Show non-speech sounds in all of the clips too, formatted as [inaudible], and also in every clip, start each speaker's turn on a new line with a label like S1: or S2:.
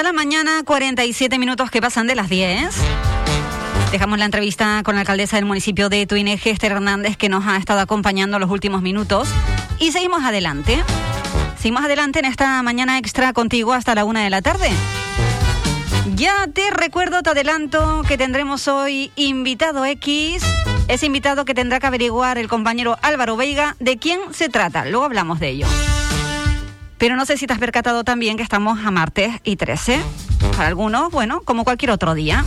S1: de la mañana, 47 minutos que pasan de las 10. Dejamos la entrevista con la alcaldesa del municipio de Tuineje, Esther Hernández, que nos ha estado acompañando los últimos minutos. Y seguimos adelante. Seguimos adelante en esta mañana extra contigo hasta la una de la tarde. Ya te recuerdo, te adelanto que tendremos hoy invitado X. Ese invitado que tendrá que averiguar el compañero Álvaro Veiga de quién se trata. Luego hablamos de ello. Pero no sé si te has percatado también que estamos a martes y 13. Para algunos, bueno, como cualquier otro día.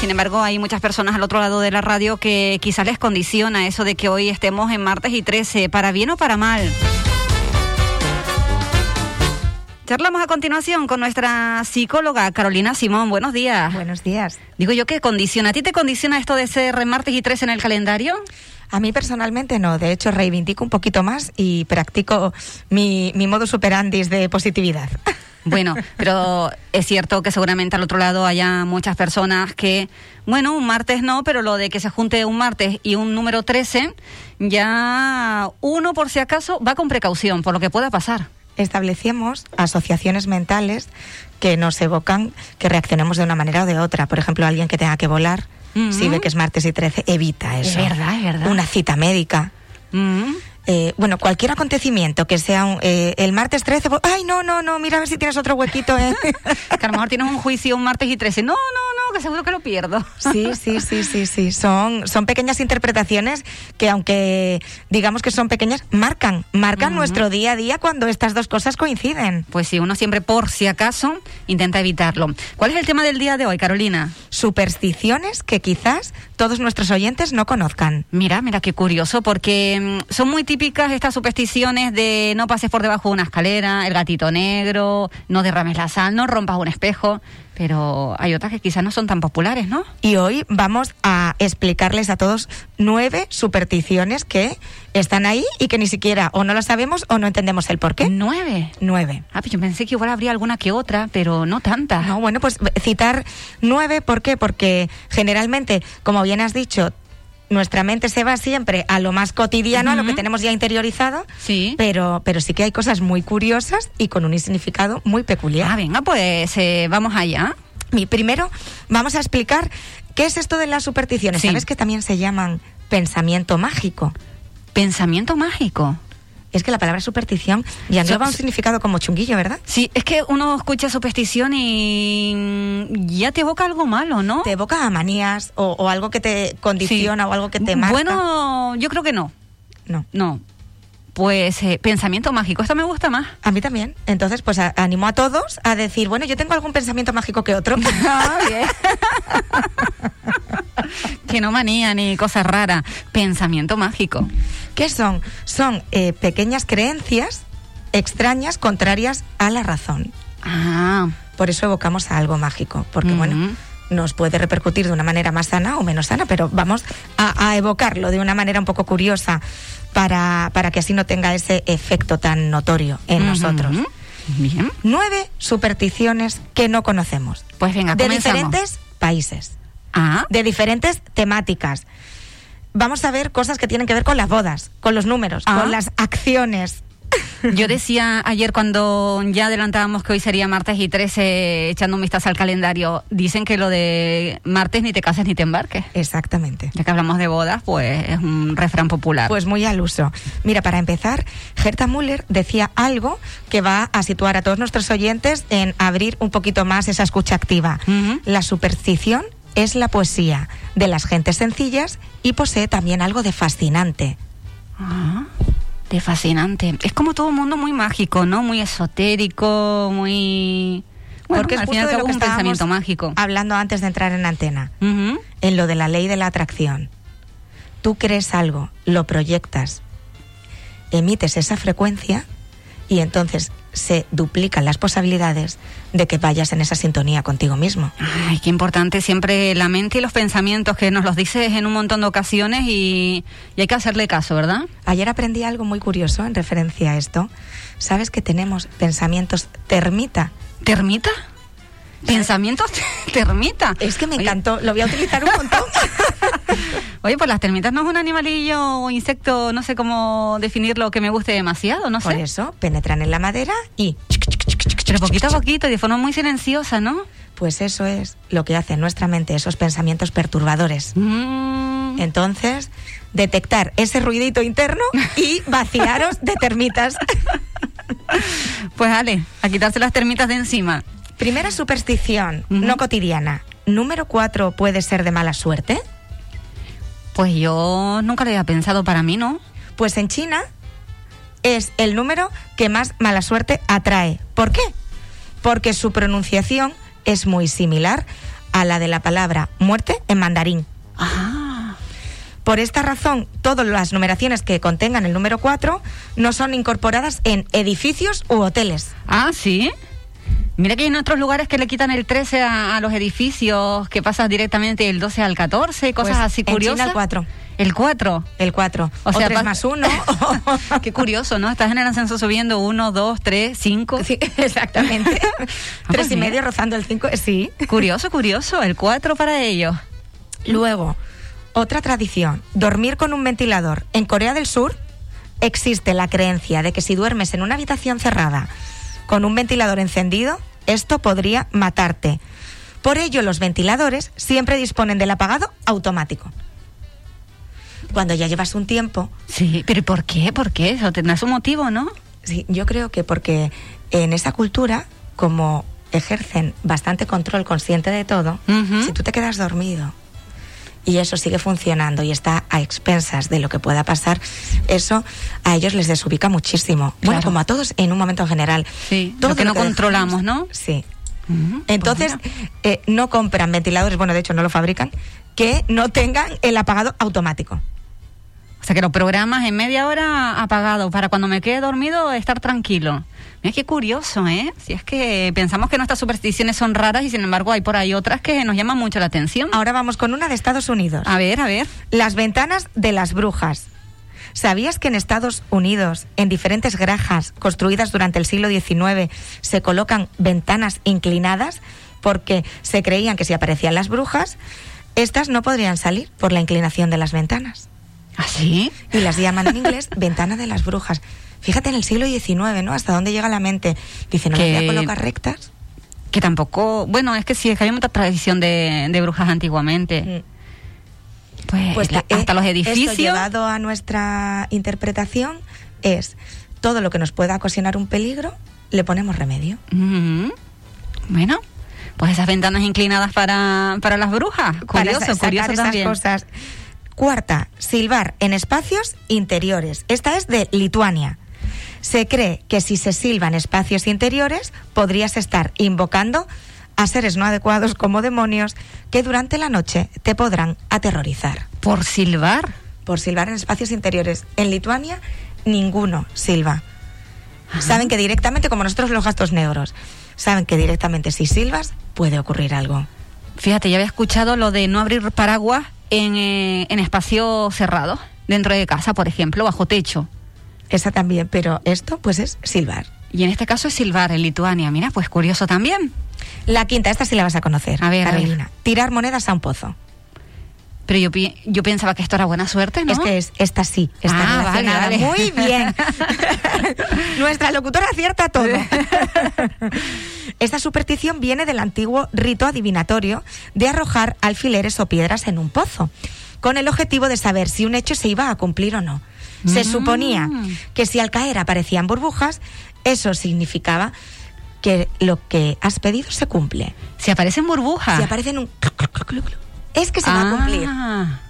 S1: Sin embargo, hay muchas personas al otro lado de la radio que quizás les condiciona eso de que hoy estemos en martes y 13, para bien o para mal. Charlamos a continuación con nuestra psicóloga Carolina Simón. Buenos días.
S2: Buenos días.
S1: Digo yo, ¿qué condiciona? ¿A ti te condiciona esto de ser martes y 13 en el calendario?
S2: A mí personalmente no, de hecho reivindico un poquito más y practico mi, mi modus operandi de positividad. [laughs]
S1: Bueno, pero es cierto que seguramente al otro lado haya muchas personas que, bueno, un martes no, pero lo de que se junte un martes y un número 13, ya uno por si acaso va con precaución por lo que pueda pasar.
S2: Establecemos asociaciones mentales que nos evocan que reaccionemos de una manera o de otra. Por ejemplo, alguien que tenga que volar, si ve que es martes y 13, evita eso.
S1: Es verdad, es verdad.
S2: Una cita médica. Eh, bueno, cualquier acontecimiento que sea un, eh, el martes 13, pues, ay, no, no, no, mira a ver si tienes otro huequito. ¿eh? [laughs]
S1: que a lo mejor tienes un juicio un martes y 13. No, no, seguro que lo pierdo.
S2: sí, sí, sí, sí, sí. Son, son pequeñas interpretaciones que, aunque digamos que son pequeñas, marcan, marcan nuestro día a día cuando estas dos cosas coinciden.
S1: Pues sí, uno siempre, por si acaso, intenta evitarlo. ¿Cuál es el tema del día de hoy, Carolina?
S2: Supersticiones que quizás todos nuestros oyentes no conozcan.
S1: Mira, mira qué curioso, porque mm, son muy típicas estas supersticiones de no pases por debajo de una escalera, el gatito negro, no derrames la sal, no rompas un espejo, pero hay otras que quizás no son tan populares, ¿no?
S2: Y hoy vamos a explicarles a todos nueve supersticiones que están ahí y que ni siquiera o no las sabemos o no entendemos el por qué.
S1: ¿Nueve?
S2: Nueve.
S1: Ah, pues yo pensé que igual habría alguna que otra, pero no tantas.
S2: No, bueno, pues citar nueve, ¿por qué? Porque generalmente, como bien has dicho, nuestra mente se va siempre a lo más cotidiano, a lo que tenemos ya interiorizado,
S1: sí.
S2: pero, pero sí que hay cosas muy curiosas y con un significado muy peculiar.
S1: Ah, venga, pues eh, vamos allá.
S2: Y primero vamos a explicar qué es esto de las supersticiones. ¿Sabes que también se llaman pensamiento mágico?
S1: Pensamiento mágico.
S2: Es que la palabra superstición ya lleva un significado como chunguillo, ¿verdad?
S1: Sí, es que uno escucha superstición y ya te evoca algo malo, ¿no?
S2: Te evoca a manías o, algo que te condiciona o algo que te marca.
S1: Bueno, yo creo que no.
S2: No.
S1: No. Pues eh, pensamiento mágico, esta me gusta más.
S2: A mí también. Entonces, pues animo a todos a decir, bueno, yo tengo algún pensamiento mágico que otro. [laughs]
S1: Bien. [laughs] [laughs] que no manía ni cosa rara. Pensamiento mágico.
S2: ¿Qué son? Son eh, pequeñas creencias extrañas, contrarias a la razón.
S1: Ah.
S2: Por eso evocamos a algo mágico, porque bueno, nos puede repercutir de una manera más sana o menos sana, pero vamos a, evocarlo de una manera un poco curiosa para, para, que así no tenga ese efecto tan notorio en nosotros.
S1: Bien.
S2: Nueve supersticiones que no conocemos.
S1: Pues venga,
S2: de diferentes países.
S1: Ah.
S2: De diferentes temáticas. Vamos a ver cosas que tienen que ver con las bodas, con los números,
S1: Ah.
S2: con las acciones.
S1: Yo decía ayer cuando ya adelantábamos que hoy sería martes y 13 echando un vistazo al calendario, dicen que lo de martes ni te cases ni te embarques.
S2: Exactamente.
S1: Ya que hablamos de bodas, pues es un refrán popular.
S2: Pues muy al uso. Mira, para empezar, Gerta Müller decía algo que va a situar a todos nuestros oyentes en abrir un poquito más esa escucha activa. La superstición es la poesía de las gentes sencillas y posee también algo de fascinante.
S1: Ah, de fascinante. Es como todo un mundo muy mágico, ¿no? Muy esotérico, muy... Bueno,
S2: Porque es
S1: al final
S2: de lo
S1: un
S2: que
S1: pensamiento mágico.
S2: hablando antes de entrar en antena, en lo de la ley de la atracción. Tú crees algo, lo proyectas, emites esa frecuencia y entonces se duplican las posibilidades de que vayas en esa sintonía contigo mismo.
S1: Ay, qué importante siempre la mente y los pensamientos que nos los dices en un montón de ocasiones y, y hay que hacerle caso, ¿verdad?
S2: Ayer aprendí algo muy curioso en referencia a esto. ¿Sabes que tenemos pensamientos termita?
S1: ¿Termita? ¿Pensamientos termita?
S2: Es que me
S1: Oye,
S2: encantó, lo voy a utilizar un montón. [laughs]
S1: Oye, pues las termitas no es un animalillo o insecto, no sé cómo definirlo, que me guste demasiado, no
S2: Por
S1: sé.
S2: eso penetran en la madera y
S1: Pero poquito a poquito y de forma muy silenciosa, ¿no?
S2: Pues eso es lo que hace en nuestra mente, esos pensamientos perturbadores.
S1: Mm.
S2: Entonces, detectar ese ruidito interno y [laughs] vaciaros de termitas. [laughs]
S1: Pues dale, a quitarse las termitas de encima.
S2: Primera superstición, no cotidiana. Número cuatro puede ser de mala suerte.
S1: Pues yo nunca lo había pensado para mí, ¿no?
S2: Pues en China es el número que más mala suerte atrae. ¿Por qué? Porque su pronunciación es muy similar a la de la palabra muerte en mandarín.
S1: Ah.
S2: Por esta razón, todas las numeraciones que contengan el número 4 no son incorporadas en edificios u hoteles.
S1: Ah, sí. Mira que hay en otros lugares que le quitan el 13 a, a los edificios, que pasas directamente el 12 al 14, cosas
S2: Pues,
S1: así
S2: en China
S1: curiosas.
S2: el 4.
S1: El 4.
S2: El 4.
S1: O
S2: O,
S1: sea,
S2: tres
S1: pas-
S2: más uno. [laughs]
S1: Qué curioso, ¿no? Estás en el ascenso subiendo 1, 2, 3, 5.
S2: Sí, [laughs] exactamente. [laughs]
S1: pues
S2: Tres y
S1: mira.
S2: medio rozando el 5. Sí.
S1: Curioso, curioso. El 4 para ellos.
S2: Luego, otra tradición, dormir con un ventilador. En Corea del Sur existe la creencia de que si duermes en una habitación cerrada con un ventilador encendido, esto podría matarte. Por ello, los ventiladores siempre disponen del apagado automático. Cuando ya llevas un tiempo,
S1: Sí, pero ¿y por qué? ¿Por qué? Eso tendrá su motivo, ¿no?
S2: sí, yo creo que porque en esa cultura, como ejercen bastante control consciente de todo, si tú te quedas dormido y eso sigue funcionando y está a expensas de lo que pueda pasar, eso a ellos les desubica muchísimo. Bueno,
S1: Claro.
S2: como a todos en un momento en general.
S1: Sí,
S2: Todo
S1: lo que no controlamos, ¿no?
S2: Sí. Entonces,
S1: pues mira.
S2: eh, no compran ventiladores, bueno, de hecho no lo fabrican, que no tengan el apagado automático.
S1: O sea, que lo programas en media hora apagado para cuando me quede dormido estar tranquilo. Mira qué curioso, ¿eh? Si es que pensamos que nuestras supersticiones son raras y sin embargo hay por ahí otras que nos llaman mucho la atención.
S2: Ahora vamos con una de Estados Unidos.
S1: A ver, a ver.
S2: Las ventanas de las brujas. ¿Sabías que en Estados Unidos, en diferentes granjas construidas durante el siglo XIX, se colocan ventanas inclinadas porque se creían que si aparecían las brujas, estas no podrían salir por la inclinación de las ventanas?
S1: ¿Ah, sí?
S2: Y las llaman en inglés ventana de las brujas. Fíjate en el siglo XIX, ¿no? Hasta dónde llega la mente. Dicen, no las voy
S1: Que-
S2: a colocar rectas.
S1: Que tampoco... Bueno, es que sí, es que había mucha tradición de, de brujas antiguamente. Pues,
S2: Pues
S1: la-
S2: eh,
S1: hasta los
S2: Esto
S1: edificios...
S2: llevado a nuestra interpretación es todo lo que nos pueda ocasionar un peligro, le ponemos remedio.
S1: Ujú. Bueno, pues esas ventanas inclinadas para, para las brujas.
S2: Para
S1: Curioso,
S2: sa- sacar
S1: curioso
S2: esas cosas. Cuarta, silbar en espacios interiores. Esta es de Lituania. Se cree que si se silba en espacios interiores, podrías estar invocando a seres no adecuados como demonios que durante la noche te podrán aterrorizar.
S1: Por silbar.
S2: Por silbar en espacios interiores. En Lituania, ninguno silba. Saben que directamente, como nosotros los gastos negros, saben que directamente si silbas puede ocurrir algo.
S1: Fíjate, ya había escuchado lo de no abrir paraguas en, eh, en espacios cerrados, dentro de casa, por ejemplo, bajo techo.
S2: Esa también, pero esto pues es silbar.
S1: Y en este caso es silbar en Lituania. Mira, pues curioso también.
S2: La quinta, esta sí la vas a conocer.
S1: A ver, a ver.
S2: Carolina. Tirar monedas a un pozo.
S1: Pero yo, yo pensaba que esto era buena suerte, ¿no?
S2: Es que es, esta sí, está
S1: Ah, vale,
S2: relacionada.
S1: vale.
S2: Muy bien. [laughs] Nuestra locutora acierta todo. [laughs] Esta superstición viene del antiguo rito adivinatorio de arrojar alfileres o piedras en un pozo, con el objetivo de saber si un hecho se iba a cumplir o no. Se
S1: Mm.
S2: suponía que si al caer aparecían burbujas, eso significaba que lo que has pedido se cumple.
S1: Si aparecen burbujas.
S2: Si aparecen un... Es que se va a cumplir.
S1: Ah.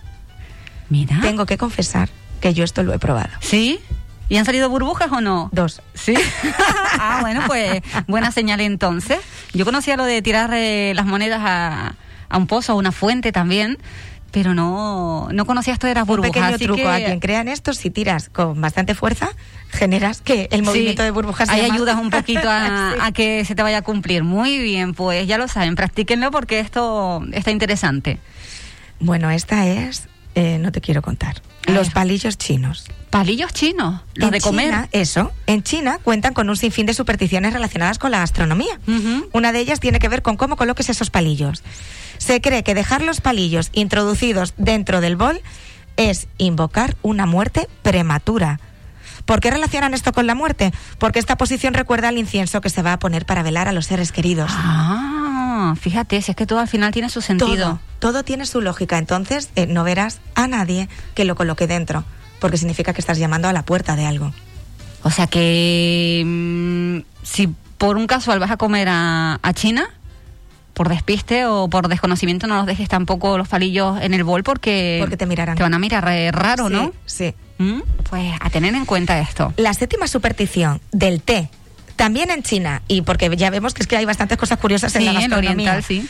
S1: Mira.
S2: Tengo que confesar que yo esto lo he probado.
S1: ¿Sí? ¿Y han salido burbujas o no?
S2: Dos.
S1: Sí. [laughs] ah, bueno, pues buena señal entonces. Yo conocía lo de tirar eh, las monedas a, a un pozo, a una fuente también, pero no, no conocía esto de las
S2: Un
S1: burbujas.
S2: pequeño
S1: así
S2: truco
S1: que
S2: a quien crea en esto, si tiras con bastante fuerza, generas que el movimiento
S1: sí,
S2: de burbujas
S1: Ahí ayudas un poquito a, [laughs]
S2: Sí.
S1: a que se te vaya a cumplir. Muy bien, pues ya lo saben, practíquenlo porque esto está interesante.
S2: Bueno, esta es, eh, no te quiero contar, los palillos chinos.
S1: Palillos chinos, los
S2: En
S1: de comer.
S2: China, eso, en China cuentan con un sinfín de supersticiones relacionadas con la gastronomía.
S1: Ujú.
S2: Una de ellas tiene que ver con cómo coloques esos palillos. Se cree que dejar los palillos introducidos dentro del bol es invocar una muerte prematura. ¿Por qué relacionan esto con la muerte? Porque esta posición recuerda al incienso que se va a poner para velar a los seres queridos.
S1: Ah, fíjate, si es que todo al final tiene su sentido.
S2: Todo, todo tiene su lógica. Entonces eh, no verás a nadie que lo coloque dentro, porque significa que estás llamando a la puerta de algo.
S1: O sea que mm, si por un casual vas a comer a, a China, por despiste o por desconocimiento no los dejes tampoco los palillos en el bol porque,
S2: Porque te mirarán.
S1: te van a mirar eh, raro,
S2: Sí,
S1: ¿no?
S2: Sí.
S1: Mm, Pues a tener en cuenta esto.
S2: La séptima superstición del té, también en China, y porque ya vemos que es que hay bastantes cosas curiosas en la gastronomía.
S1: oriental, sí.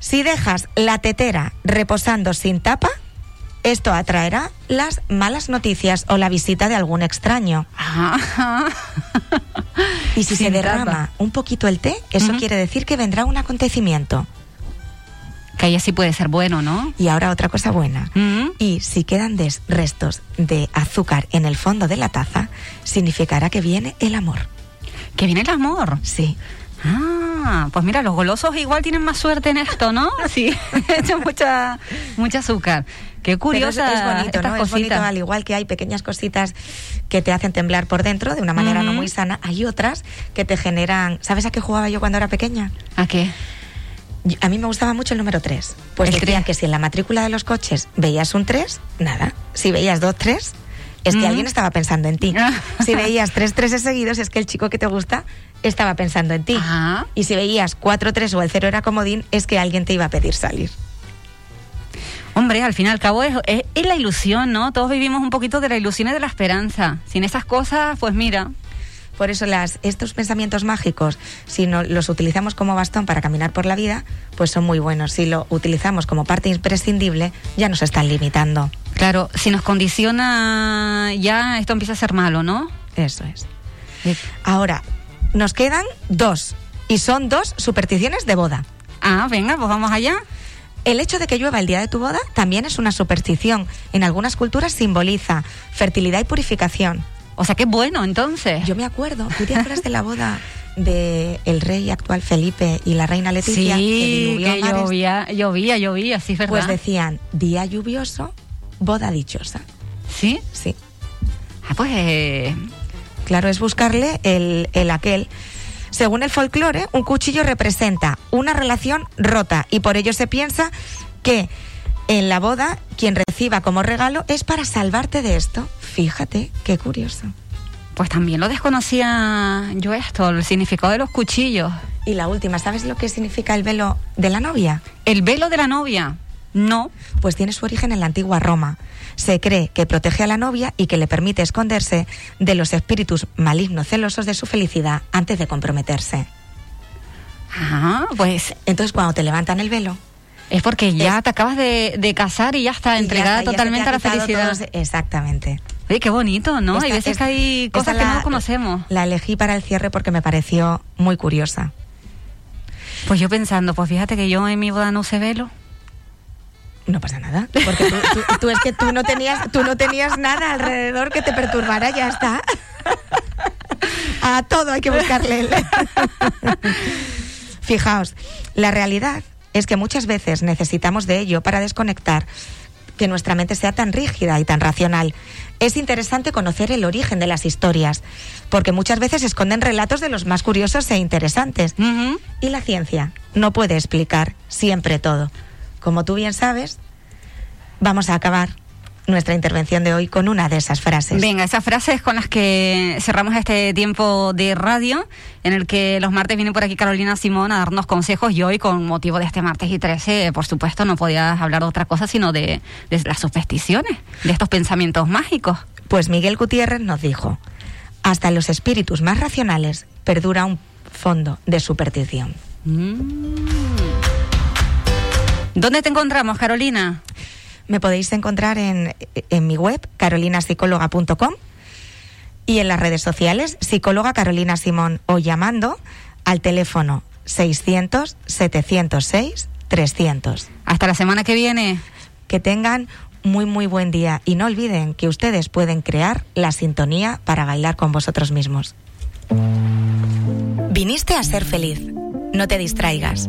S2: Si dejas la tetera reposando sin tapa, esto atraerá las malas noticias o la visita de algún extraño.
S1: Ajá. [laughs]
S2: Y si se derrama
S1: tapa.
S2: un poquito el té, eso quiere decir que vendrá un acontecimiento.
S1: Que ahí sí puede ser bueno, ¿no?
S2: Y ahora otra cosa buena. Y si quedan des- restos de azúcar en el fondo de la taza, significará que viene el amor.
S1: Que viene el amor.
S2: Sí.
S1: Ah, pues mira, los golosos igual tienen más suerte en esto, ¿no? [laughs] Sí, [laughs] echan mucha, mucha azúcar. Qué
S2: Pero es,
S1: curiosa
S2: es bonito, ¿no? Es bonito, al igual que hay pequeñas cositas que te hacen temblar por dentro de una manera no muy sana, hay otras que te generan... ¿Sabes a qué jugaba yo cuando era pequeña?
S1: ¿A qué?
S2: A mí me gustaba mucho el número 3. Pues
S1: El
S2: decían
S1: tres.
S2: que si en la matrícula de los coches veías un 3, nada. Si veías dos 3, es que alguien estaba pensando en ti. si veías tres 3 seguidos, es que el chico que te gusta estaba pensando en ti.
S1: Ah.
S2: Y si veías 4 3 o el 0 era comodín, es que alguien te iba a pedir salir.
S1: Hombre, al fin y al cabo es, es- es la ilusión, ¿no? Todos vivimos un poquito de la ilusión y de la esperanza. Sin esas cosas, pues mira,
S2: Por eso las, estos pensamientos mágicos, si no, los utilizamos como bastón para caminar por la vida, pues son muy buenos. Si lo utilizamos como parte imprescindible, ya nos están limitando.
S1: claro, si nos condiciona ya esto empieza a ser malo, ¿no?
S2: Eso es. Ahora, nos quedan dos, y son dos supersticiones de boda.
S1: Ah, venga, pues vamos allá.
S2: El hecho de que llueva el día de tu boda también es una superstición. En algunas culturas simboliza fertilidad y purificación.
S1: O sea, qué bueno, entonces.
S2: Yo me acuerdo, ¿tú te acuerdas de la boda de el rey actual Felipe y la reina Leticia?
S1: sí, que
S2: mares?
S1: llovía, llovía, llovía, sí, es verdad.
S2: Pues decían, día lluvioso, boda dichosa.
S1: ¿Sí?
S2: Sí.
S1: Ah, pues... eh,
S2: Claro, es buscarle el, el aquel. Según el folclore, un cuchillo representa una relación rota y por ello se piensa que en la boda quien reciba como regalo es para salvarte de esto. Fíjate, qué curioso.
S1: Pues también lo desconocía yo esto, el significado de los cuchillos.
S2: Y la última, ¿sabes lo que significa el velo de la novia?
S1: El velo de la novia. No.
S2: Pues tiene su origen en la antigua Roma. Se cree que protege a la novia y que le permite esconderse de los espíritus malignos celosos de su felicidad antes de comprometerse.
S1: Ah, pues
S2: Entonces, cuando te levantan el velo,
S1: es porque ya
S2: Es-
S1: te acabas de, de casar y ya está
S2: y ya
S1: entregada
S2: está, ya
S1: totalmente a la felicidad.
S2: exactamente.
S1: Oye, qué bonito, ¿no? Hay veces
S2: esta-
S1: que hay cosas que
S2: la-
S1: no conocemos.
S2: La elegí para el cierre porque me pareció muy curiosa.
S1: Pues yo pensando, pues fíjate que yo en mi boda no usé velo.
S2: No pasa nada, porque tú, tú- tú es que tú no tenías, tú no tenías nada alrededor que te perturbara, ya está. A todo hay que buscarle. Fijaos, la realidad es que muchas veces necesitamos de ello para desconectar que nuestra mente sea tan rígida y tan racional. Es interesante conocer el origen de las historias, porque muchas veces esconden relatos de los más curiosos e interesantes. Y la ciencia no puede explicar siempre todo. Como tú bien sabes, vamos a acabar nuestra intervención de hoy con una de esas frases.
S1: Venga, esas frases con las que cerramos este tiempo de radio, en el que los martes viene por aquí Carolina Simón a darnos consejos y hoy, con motivo de este martes y 13, por supuesto, no podías hablar de otra cosa sino de, de las supersticiones, de estos pensamientos mágicos.
S2: Pues Miguel Gutiérrez nos dijo, hasta en los espíritus más racionales perdura un fondo de superstición.
S1: Mm. ¿Dónde te encontramos, Carolina?
S2: Me podéis encontrar en, en mi web, carolinapsicóloga.com, y en las redes sociales, psicóloga Carolina Simón, o llamando al teléfono 600-706-300.
S1: Hasta la semana que viene.
S2: Que tengan muy, muy buen día y no olviden que ustedes pueden crear la sintonía para bailar con vosotros mismos. Viniste a ser feliz. No te distraigas.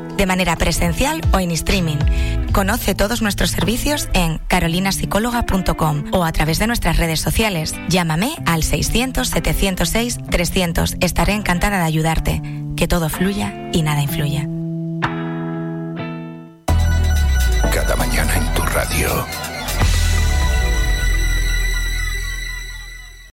S2: de manera presencial o en streaming. Conoce todos nuestros servicios en carolinasicóloga.com o a través de nuestras redes sociales. Llámame al 600-706-300. Estaré encantada de ayudarte. Que todo fluya y nada influya.
S3: Cada mañana en tu radio